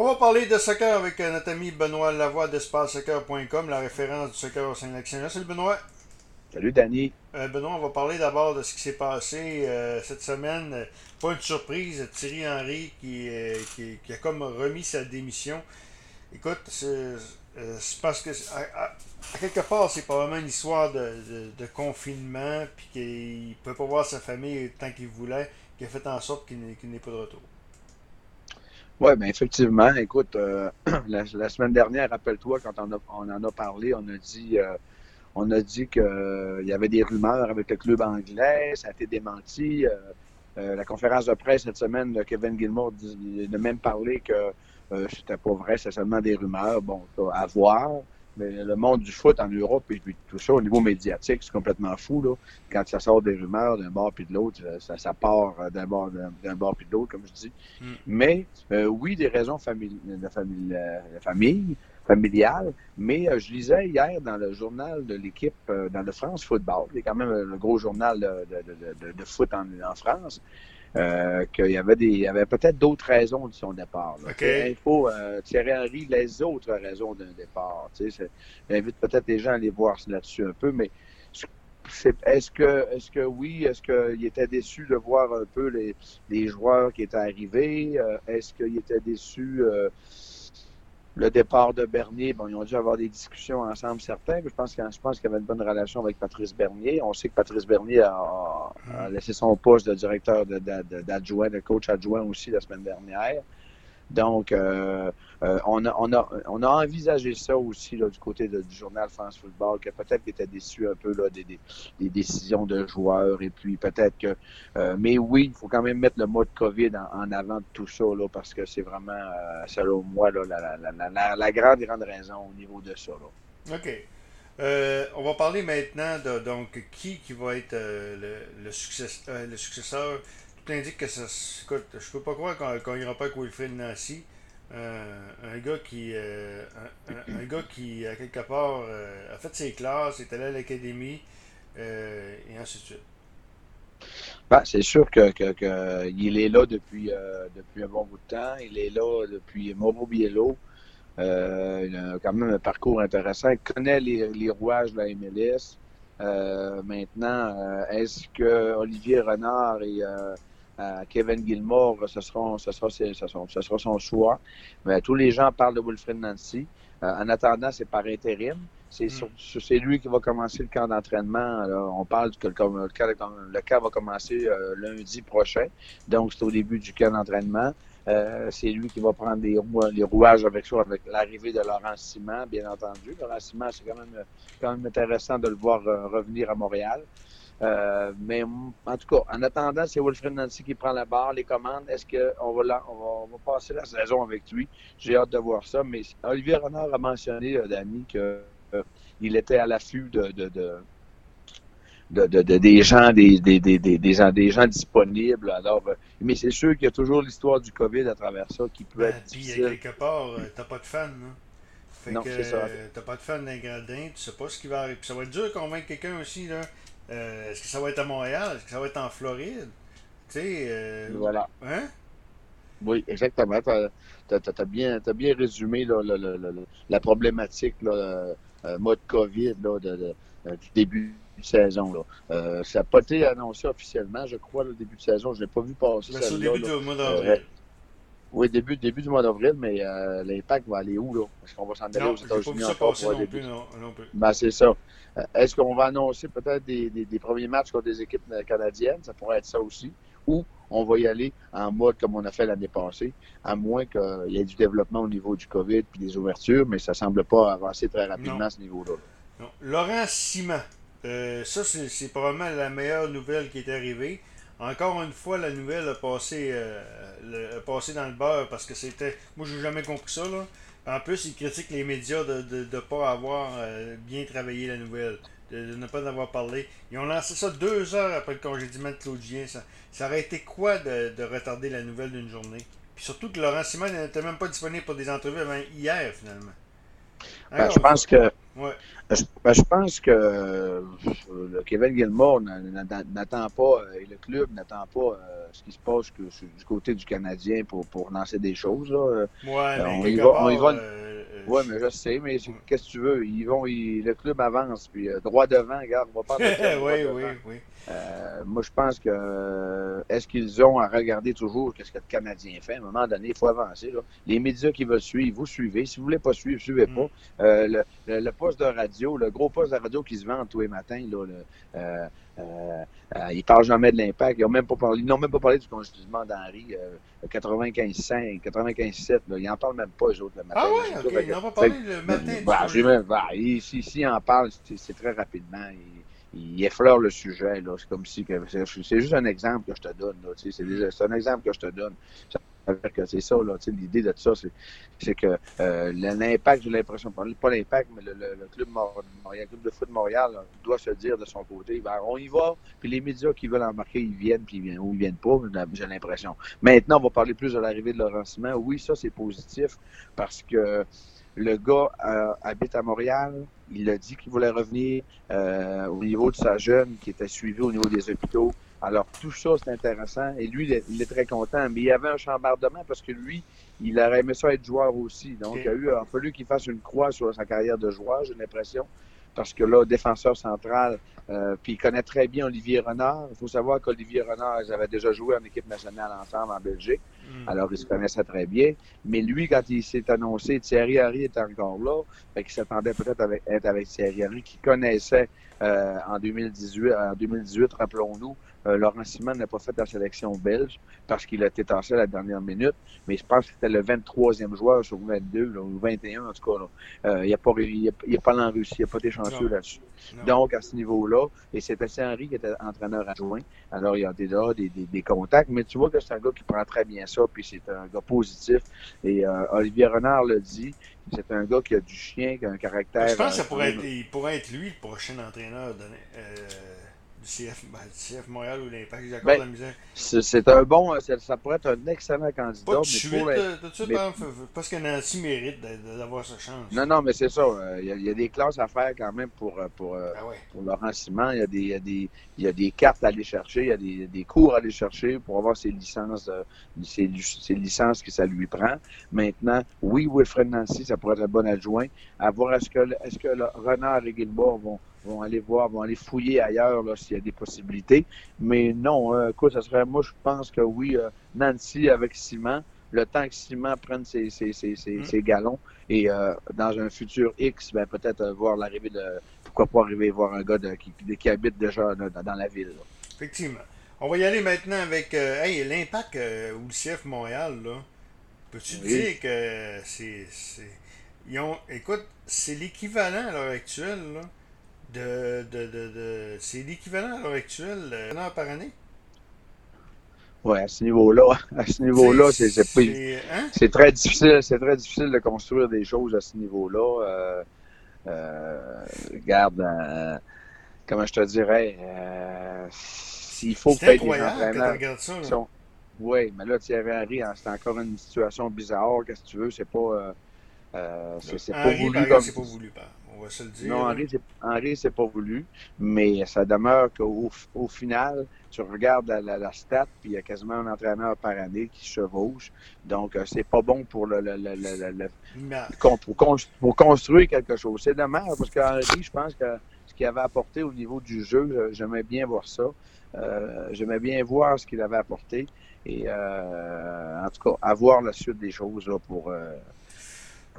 On va parler de soccer avec euh, notre ami Benoît Lavoie d'EspaceSoccer.com, la référence du soccer au Saint-Lac-Saint-Jean. Salut Benoît. Salut Danny. Euh, Benoît, on va parler d'abord de ce qui s'est passé euh, cette semaine. Pas une surprise, Thierry Henry qui, euh, qui, qui a comme remis sa démission. Écoute, c'est parce que à, à- à quelque part, c'est probablement une histoire de, de- de confinement, puis qu'il ne peut pas voir sa famille tant qu'il voulait, qui a fait en sorte qu'il n'est qu'il n'ait pas de retour. Oui, bien effectivement, écoute, euh, la, la semaine dernière, rappelle-toi, quand on, a- on en a parlé, on a dit euh, on a dit qu'il y avait des rumeurs avec le club anglais, ça a été démenti. euh, euh, la conférence de presse cette semaine de Kevin Gilmour a même parlé que euh, c'était pas vrai, c'est seulement des rumeurs. Bon, à voir. Mais le monde du foot en Europe et tout ça, au niveau médiatique, c'est complètement fou. Là. Quand ça sort des rumeurs d'un bord puis de l'autre, ça, ça part euh, d'un bord, d'un bord puis de l'autre, comme je dis. Mm. Mais euh, oui, des raisons famili- de, famille, euh, de famille, familiales. Mais euh, je lisais hier dans le journal de l'équipe, euh, dans le France Football, qui est quand même euh, le gros journal de- de- de foot en, en France, euh, qu'il y avait des, il y avait peut-être d'autres raisons de son départ. Là. OK. Il faut euh, Thierry Henry les autres raisons d'un départ. Tu sais, J'invite peut-être les gens à aller voir là-dessus un peu, mais est-ce que, est-ce que oui, est-ce qu'il était déçu de voir un peu les, les joueurs qui étaient arrivés? Euh, est-ce qu'il était déçu euh, le départ de Bernier? Bon, ils ont dû avoir des discussions ensemble, certains, je pense, qu'il- y avait une bonne relation avec Patrice Bernier. On sait que Patrice Bernier a, laissé son poste de directeur de- de- d'adjoint, de, coach adjoint aussi la semaine dernière. Donc, euh, euh, on, a, on, a, on a envisagé ça aussi du côté du journal France Football, que peut-être qu'il était déçu un peu là, des, décisions de joueurs. Et puis peut-être que. euh, mais oui, il faut quand même mettre le mot de COVID en, avant de tout ça, là, parce que c'est vraiment, selon moi, là, la, la, la, la, grande, grande raison au niveau de ça. Là. OK. On va parler maintenant de donc qui qui va être le, le, success- le successeur. Indique que ça. Écoute, je peux pas croire qu'on qu'on ira pas avec Wilfred Nancy. Euh, un gars qui euh, un, gars qui à quelque part euh, a fait ses classes, est allé à l'académie et ainsi de suite. Ben, c'est sûr que, que, il est là depuis, depuis un bon bout de temps. Il est là depuis Mauro Biello. Il a quand même un parcours intéressant. Il connaît les, les rouages de la MLS. Maintenant, est-ce que Olivier Renard et euh, Kevin Gilmore, ce sera, ce, sera, ce, sera, ce sera son choix? Mais tous les gens parlent de Wilfred Nancy. Euh, en attendant, c'est par intérim. C'est Mm. sur- c'est lui qui va commencer le camp d'entraînement. On parle que le, camp- le camp, le camp va commencer euh, lundi prochain. Donc, c'est au début du camp d'entraînement. Euh, c'est lui qui va prendre les, rou- les rouages avec ça, avec l'arrivée de Laurent Simon, bien entendu. Laurent Simon, c'est quand même, quand même intéressant de le voir euh, revenir à Montréal. Euh, mais en tout cas, en attendant, c'est Wilfred Nancy qui prend la barre, les commandes. Est-ce qu'on va, la- on va, on va passer la saison avec lui? J'ai hâte de voir ça. Mais Olivier Renard a mentionné, euh, Danny, que euh, il était à l'affût de, de, de, de, de- de- des gens, des, des, des, des, des gens, des gens disponibles. Alors, mais c'est sûr qu'il y a toujours l'histoire du COVID à travers ça qui peut Ben, être Puis difficile. quelque part, t'as pas de fans. Hein? Fait Non, que c'est ça. t'as pas de fans d'un gradin, tu sais pas ce qui va arriver. Puis ça va être dur de convaincre quelqu'un aussi. là. Euh, Est-ce que ça va être à Montréal? Est-ce que ça va être en Floride? Tu sais. euh, Voilà. Hein? Oui, exactement. Tu as, bien, t'as bien résumé là, le- le- le- le- la problématique là, euh, euh, mode COVID là, de, de- du début de saison. Là. Euh, ça n'a pas été annoncé officiellement, je crois, le début de saison. Je ne l'ai pas vu passer. Ben, c'est au début du mois d'avril. Oui, début, début du mois d'avril, mais euh, l'impact va aller où, là? Est-ce qu'on va s'en aller non, aux États-Unis encore pour non plus. Non, non plus. Ben, c'est ça. Euh, Est-ce qu'on va annoncer peut-être des, des, des premiers matchs contre des équipes euh, canadiennes? Ça pourrait être ça aussi. Ou on va y aller en mode comme on a fait l'année passée, à moins qu'il y ait du développement au niveau du COVID puis des ouvertures, mais ça semble pas avancer très rapidement Non. à ce niveau-là. Laurent Simon. Euh, ça, c'est c'est probablement la meilleure nouvelle qui est arrivée. Encore une fois, la nouvelle a passé, euh, le- a passé dans le beurre parce que c'était. Moi, j'ai jamais compris ça. Là. En plus, ils critiquent les médias de ne pas avoir euh, bien travaillé la nouvelle, de, de ne pas en avoir parlé. Ils ont lancé ça deux heures après le congédiement de Claudien. Ça, ça aurait été quoi de, de retarder la nouvelle d'une journée? Puis surtout que Laurent Simon n'était même pas disponible pour des entrevues avant hier, finalement. Ben, je pense que. Ben, je, pense que euh, Kevin Gilmore n'attend pas, et le club n'attend pas ce qui se passe du côté du Canadien pour, pour lancer des choses. Là. Ouais, mais on, y va, on y va. Oui, mais je sais, mais qu'est-ce que tu veux? Ils vont, le club avance, puis euh, droit devant, regarde, on va pas. oui, oui, oui. Euh, moi, je pense que euh, est-ce qu'ils ont à regarder toujours ce que le Canadien fait? À un moment donné, il faut avancer. Là. Les médias qui veulent suivre, vous suivez. Si vous voulez pas suivre, suivez pas. Mm. Le, le, poste de radio, le gros poste de radio qui se vend tous les matins, là, le, euh, euh, ils parlent jamais de l'impact. Ils n'ont même pas parlé, même pas parlé du congédiement d'Henri. 95-5, 95-7. Ils n'en parlent même pas, eux autres, le matin. Ah ouais, Ils n'ont pas parlé le matin. Bah, bah, ici, ici, en parle, c'est très rapidement. Il, effleure le sujet. C'est comme si. C'est juste un exemple que je te donne. C'est un exemple que je te donne c'est ça, l'idée de ça, c'est que euh, l'impact, j'ai l'impression, pas l'impact, mais le, club Montréal, le club de foot de Montréal doit se dire de son côté, ben, on y va, puis les médias qui veulent embarquer, ils viennent, puis ils viennent, ou ils viennent pas, j'ai l'impression. Maintenant, on va parler plus de l'arrivée de Laurent Simon. Oui, ça, c'est positif, parce que le gars euh, habite à Montréal. Il a dit qu'il voulait revenir euh, au niveau de sa jeune qui était suivie au niveau des hôpitaux. Alors, tout ça, c'est intéressant. Et lui, il est, très content. Mais il y avait un chambardement parce que lui, il aurait aimé ça être joueur aussi. Donc, il a, eu, il a fallu qu'il fasse une croix sur sa carrière de joueur, j'ai l'impression parce que là, défenseur central, euh, puis il connaît très bien Olivier Renard. Il faut savoir qu'Olivier Renard, ils avaient déjà joué en équipe nationale ensemble en Belgique. Mm. Alors, ils se connaissaient très bien. Mais lui, quand il s'est annoncé, Thierry Henry était encore là. Fait qu'il s'attendait peut-être à être avec Thierry Henry, qui connaissait euh, en 2018, en 2018, rappelons-nous, euh, Laurent Simon n'a pas fait la sélection belge parce qu'il a été tassé à la dernière minute, mais je pense que c'était le 23e joueur sur 22, ou 21 en tout cas. Euh, il n'a pas, il a, pas en Russie, il n'a pas été chanceux là-dessus. Donc, à ce niveau-là, et c'était Henry qui était entraîneur adjoint, alors il y a déjà des, des, contacts, mais tu vois que c'est un gars qui prend très bien ça, puis c'est un gars positif. Et euh, Olivier Renard le dit, c'est un gars qui a du chien, qui a un caractère. Je pense que ça pourrait être, il pourrait être lui le prochain entraîneur de, CF, ben, CF Montréal ou l'Impact, j'accorde ben, la misère. C'est un bon, ça pourrait être un excellent candidat. Pas de suite, euh, tout de suite, hein, parce que Nancy mérite d'avoir sa chance. Non, non, mais c'est ça. Euh, il y, a des classes à faire quand même pour, euh, pour, ah pour Laurent Simon. Il y, a des, il, y a des, il y a des cartes à aller chercher, il y a des, des cours à aller chercher pour avoir ses licences, ses, ses, licences que ça lui prend. Maintenant, oui, Wilfred Nancy, ça pourrait être un bon adjoint. À voir est-ce que, est-ce que le Renard et Gilbert vont vont aller voir, vont aller fouiller ailleurs s'il y a des possibilités. Mais non, euh, quoi, ça serait, moi, je pense que oui, euh, Nancy avec Simon, le temps que Simon prenne ses, ses, ses, ses, mm. galons et euh, dans un futur X, ben, peut-être voir l'arrivée de. Pourquoi pas arriver voir un gars qui, qui, habite déjà dans, la ville. Effectivement. On va y aller maintenant avec hey, l'impact ou le CF Montréal. Là. Peux-tu dire que c'est. Ils ont. Écoute, c'est l'équivalent à l'heure actuelle. Là de, de, de, de c'est l'équivalent à l'heure actuelle, un an par année? Oui, à ce niveau-là, à ce niveau-là, c'est, c'est, hein? c'est très difficile, c'est très difficile de construire des choses à ce niveau-là. Euh, euh, regarde, euh, comment je te dirais, euh, s'il faut payer des entraîneurs. Ça, sont, oui, mais là, Thierry Henry, hein, c'est encore une situation bizarre. Qu'est-ce que tu veux? C'est pas. Euh, c'est, pas voulu. Comme... C'est pas voulu, Non, Henri, c'est pas voulu, mais ça demeure qu'au au final, tu regardes la, la, stat, puis il y a quasiment un entraîneur par année qui chevauche. Donc, euh, c'est pas bon pour le, pour, construire quelque chose. C'est dommage, parce qu'Henri, je pense que ce qu'il avait apporté au niveau du jeu, j'aimais bien voir ça. Euh, j'aimais bien voir ce qu'il avait apporté. Et euh, en tout cas, avoir la suite des choses là, pour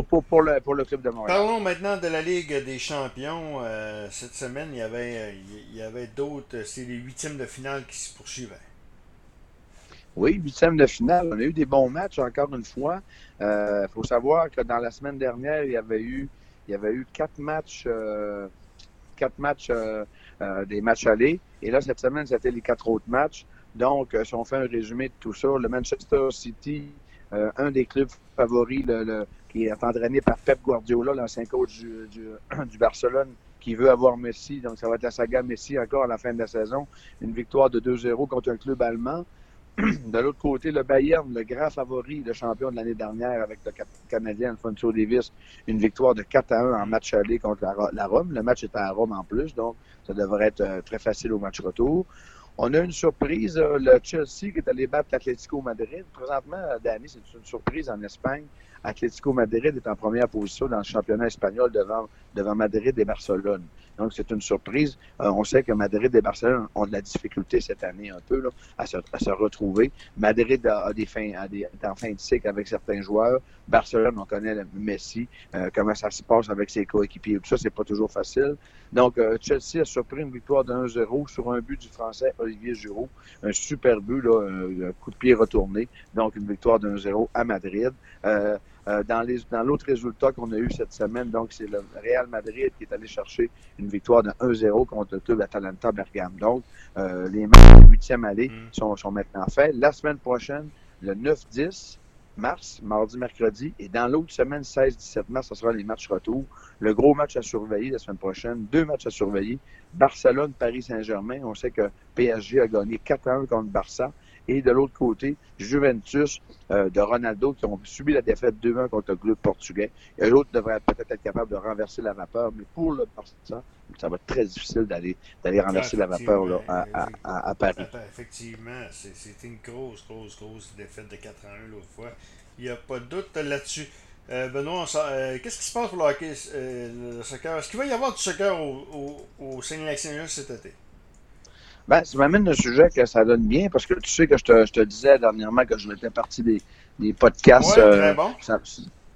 pour, le, pour le club de Montréal. Parlons maintenant de la Ligue des champions. Euh, cette semaine, il y avait, il y avait d'autres. C'est les huitièmes de finale qui se poursuivaient. Oui, huitièmes de finale. On a eu des bons matchs encore une fois. Il euh, faut savoir que dans la semaine dernière, il y avait eu, il y avait eu quatre matchs, euh, quatre matchs, des matchs allés. Et là, cette semaine, c'était les quatre autres matchs. Donc, si on fait un résumé de tout ça, le Manchester City, un des clubs favoris, le, qui est entraîné par Pep Guardiola, l'ancien coach du, du, Barcelone, qui veut avoir Messi. Donc, ça va être la saga Messi encore à la fin de la saison. Une victoire de 2-0 contre un club allemand. de l'autre côté, le Bayern, le grand favori, le champion de l'année dernière avec le Canadien Alfonso Davis, une victoire de 4 à 1 en match aller contre la, Rome. Le match était à Rome en plus, donc ça devrait être euh, très facile au match retour. On a une surprise, euh, le Chelsea qui est allé battre l'Atlético Madrid. Présentement, Danny, c'est une surprise en Espagne. Atlético Madrid est en première position dans le championnat espagnol devant, devant Madrid et Barcelone. Donc, c'est une surprise. Euh, on sait que Madrid et Barcelone ont de la difficulté cette année un peu là, à, se, à se retrouver. Madrid a, des fins, a des, est en fin de cycle avec certains joueurs. Barcelone, on connaît le Messi, euh, comment ça se passe avec ses coéquipiers. Tout ça, c'est pas toujours facile. Donc, euh, Chelsea a surpris une victoire de 1-0 sur un but du Français Olivier Giroud. Un super but, là, un coup de pied retourné. Donc, une victoire de 1-0 à Madrid. Euh, dans les dans l'autre résultat qu'on a eu cette semaine, donc c'est le Real Madrid qui est allé chercher une victoire de 1-0 contre le club Atalanta Bergame. Donc, euh, les matchs de huitième allée mm. sont, sont maintenant faits. La semaine prochaine, le 9-10 mars, mardi, mercredi, et dans l'autre semaine, 16-17 mars, ce sera les matchs retour. Le gros match à surveiller la semaine prochaine, deux matchs à surveiller. Barcelone, Paris Saint-Germain. On sait que PSG a gagné 4-1 contre Barça. Et de l'autre côté, Juventus euh, de Ronaldo qui ont subi la défaite 2-1 contre le club portugais. Et l'autre devrait peut-être être capable de renverser la vapeur, mais pour le Barça, ça va être très difficile d'aller d'aller renverser la vapeur là, à, à, à, Paris. Effectivement, c'est une grosse, grosse, grosse défaite de 4 1 l'autre fois. Il n'y a pas de doute là-dessus. Euh, Benoît, euh, qu'est-ce qui se passe pour le hockey, euh, le soccer? Est-ce qu'il va y avoir du soccer au, au, au cet été? Ben, ça m'amène un sujet que ça donne bien, parce que tu sais que je te, je te disais dernièrement que je m'étais parti des, des podcasts. Ouais, très bon. ça,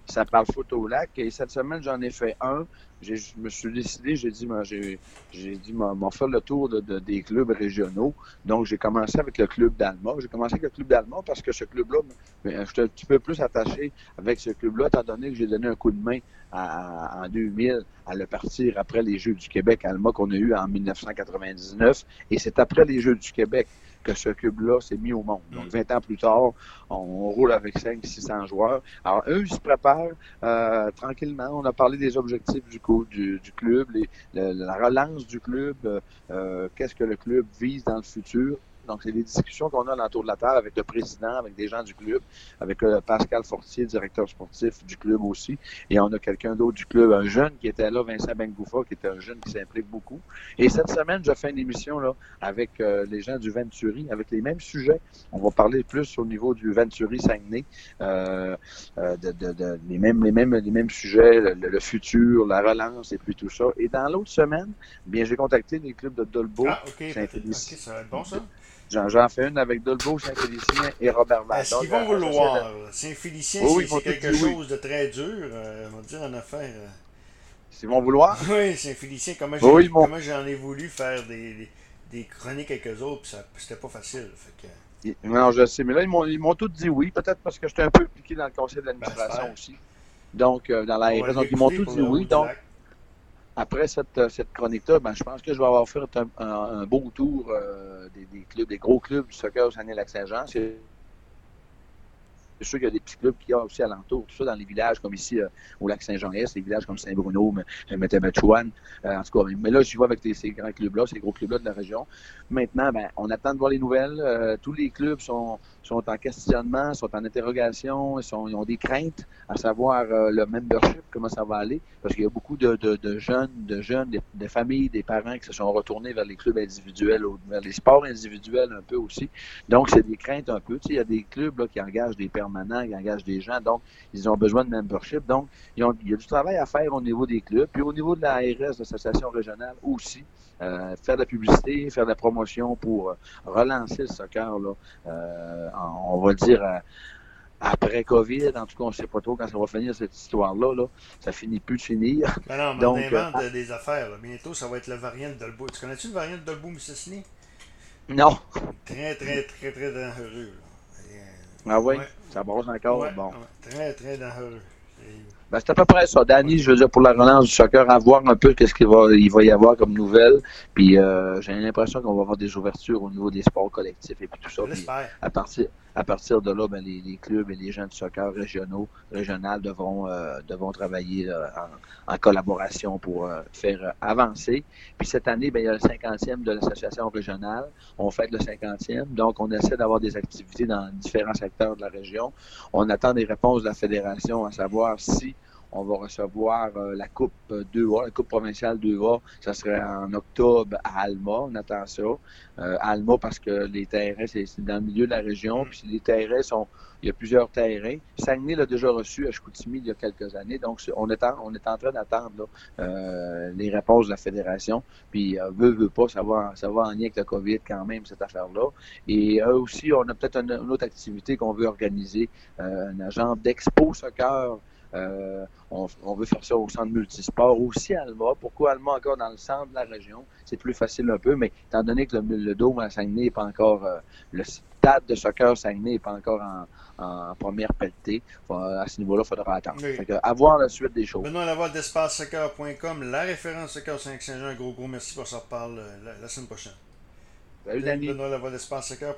ça parle photo au lac. Et cette semaine, j'en ai fait un je me suis décidé, j'ai dit, j'ai, dit, m'en faire le tour de, de, des clubs régionaux. Donc, j'ai commencé avec le club d'Alma. J'ai commencé avec le club d'Alma parce que ce club-là, je suis un petit peu plus attaché avec ce club-là, étant donné que j'ai donné un coup de main à, en 2000 à le partir après les Jeux du Québec Alma qu'on a eu en 1999. Et c'est après les Jeux du Québec que ce club-là s'est mis au monde. Donc, 20 mm. ans plus tard, on, roule avec 500-600 joueurs. Alors, eux, ils se préparent euh, tranquillement. On a parlé des objectifs du, du, du club, les, la relance du club, euh, euh, qu'est-ce que le club vise dans le futur. Donc, c'est des discussions qu'on a autour de la table avec le président, avec des gens du club, avec euh, Pascal Fortier, directeur sportif du club aussi. Et on a quelqu'un d'autre du club, un jeune qui était là, Vincent Bengoufa, qui était un jeune qui s'implique beaucoup. Et cette semaine, je fais une émission là avec euh, les gens du Venturi, avec les mêmes sujets. On va parler plus au niveau du Venturi Saguenay, euh, euh de, de, de, les, mêmes, les, mêmes, les mêmes sujets, le, futur, la relance et puis tout ça. Et dans l'autre semaine, bien, j'ai contacté les clubs de Dolbeau, ah, Saint-Félicien. ça va être bon ça. J'en fais une avec Dolbeau, Saint-Félicien et Robert Valdon. Est-ce qu'ils vont vouloir? Saint-Félicien, oui, c'est quelque chose de très dur, euh, on va dire en affaire. Ils vont vouloir? Oui, Saint-Félicien, comment oui, j'en ai voulu faire des, des, chroniques avec eux autres, puis c'était pas facile. Fait que... Non, je sais, mais là, ils m'ont tous dit oui, peut-être parce que j'étais un peu impliqué dans le conseil d'administration aussi. Donc, euh, dans la RS. Donc, ils m'ont tous dit oui. Donc, après cette, euh, cette chronique-là, ben, je pense que je vais avoir fait un, un, beau tour euh, des, des, clubs, des gros clubs du soccer au Saguenay-Lac-Saint-Jean. C'est sûr qu'il y a des petits clubs qui ont aussi alentour, tout ça dans les villages comme ici euh, au lac Saint-Jean-Est, les villages comme Saint-Bruno, Métémetchouane, euh, en tout cas. Mais là, je vois avec ces grands clubs-là, ces gros clubs-là de la région. Maintenant, ben, on attend de voir les nouvelles. Euh, tous les clubs sont, sont en questionnement, sont en interrogation, ils, ont des craintes à savoir euh, le membership, comment ça va aller, parce qu'il y a beaucoup de, de, de, jeunes, de jeunes, des, familles, des parents qui se sont retournés vers les clubs individuels, vers les sports individuels un peu aussi. Donc, c'est des craintes un peu. Tu sais, il y a des clubs là, qui engagent des permanents, qui engagent des gens, donc ils ont besoin de membership. Donc, ils ont, il y a du travail à faire au niveau des clubs, puis au niveau de la ARS, l'association régionale aussi. Euh, faire de la publicité, faire de la promotion pour euh, relancer le soccer, là, euh, on va dire après COVID, en tout cas, on ne sait pas trop quand ça va finir cette histoire-là. Là. Ça finit plus de finir. Ben non, mais Donc, on invente des affaires. Bientôt, ça va être le variant de Dolbeau. Tu connais-tu le variant de Dolbeau Mississini? Non. Très, très, très, très dangereux. ah oui? Ça brosse encore? bon. très, très dangereux. Ben, c'est à peu près ça. Danny, je veux dire, pour la relance du soccer, à voir un peu qu'est-ce qu'il va, il va y avoir comme nouvelle. Puis euh, j'ai l'impression qu'on va avoir des ouvertures au niveau des sports collectifs et puis tout ça. Puis à partir, à partir de là, ben, les, les, clubs et les gens du soccer régionaux, régional devront, euh, devront travailler euh, en, en, collaboration pour euh, faire avancer. Puis cette année, ben, il y a le 50e de l'association régionale. On fête le 50e. Donc, on essaie d'avoir des activités dans différents secteurs de la région. On attend des réponses de la fédération à savoir si on va recevoir euh, la Coupe 2A, la Coupe provinciale 2A. Ça serait en octobre à Alma. On attend ça. Euh, Alma parce que les terrains, c'est dans le milieu de la région. Puis les terrains sont. Il y a plusieurs terrains. Saguenay l'a déjà reçu à Chicoutimi il y a quelques années. Donc, on est en, train d'attendre euh, les réponses de la fédération. Puis, euh, veut, veut pas, ça va, ça va en lien avec le COVID quand même, cette affaire-là. Et eux aussi, on a peut-être une, une, autre activité qu'on veut organiser, euh, un agent d'expo soccer euh, on, on, veut faire ça au centre multisport, aussi à Alma. Pourquoi Alma encore dans le centre de la région? C'est plus facile un peu, mais étant donné que le, le dôme à Saguenay n'est pas encore, euh, le stade de soccer Saguenay n'est pas encore en, en première pelletée, à ce niveau-là, il faudra attendre. Oui. Fait que, à voir la suite des choses. Benoît Laval d'espace-soccer.com, la référence Soccer Saint-Jean. Un gros, gros merci. On s'en reparle la, la semaine prochaine. Salut, Danny. Benoît Laval d'espace-soccer.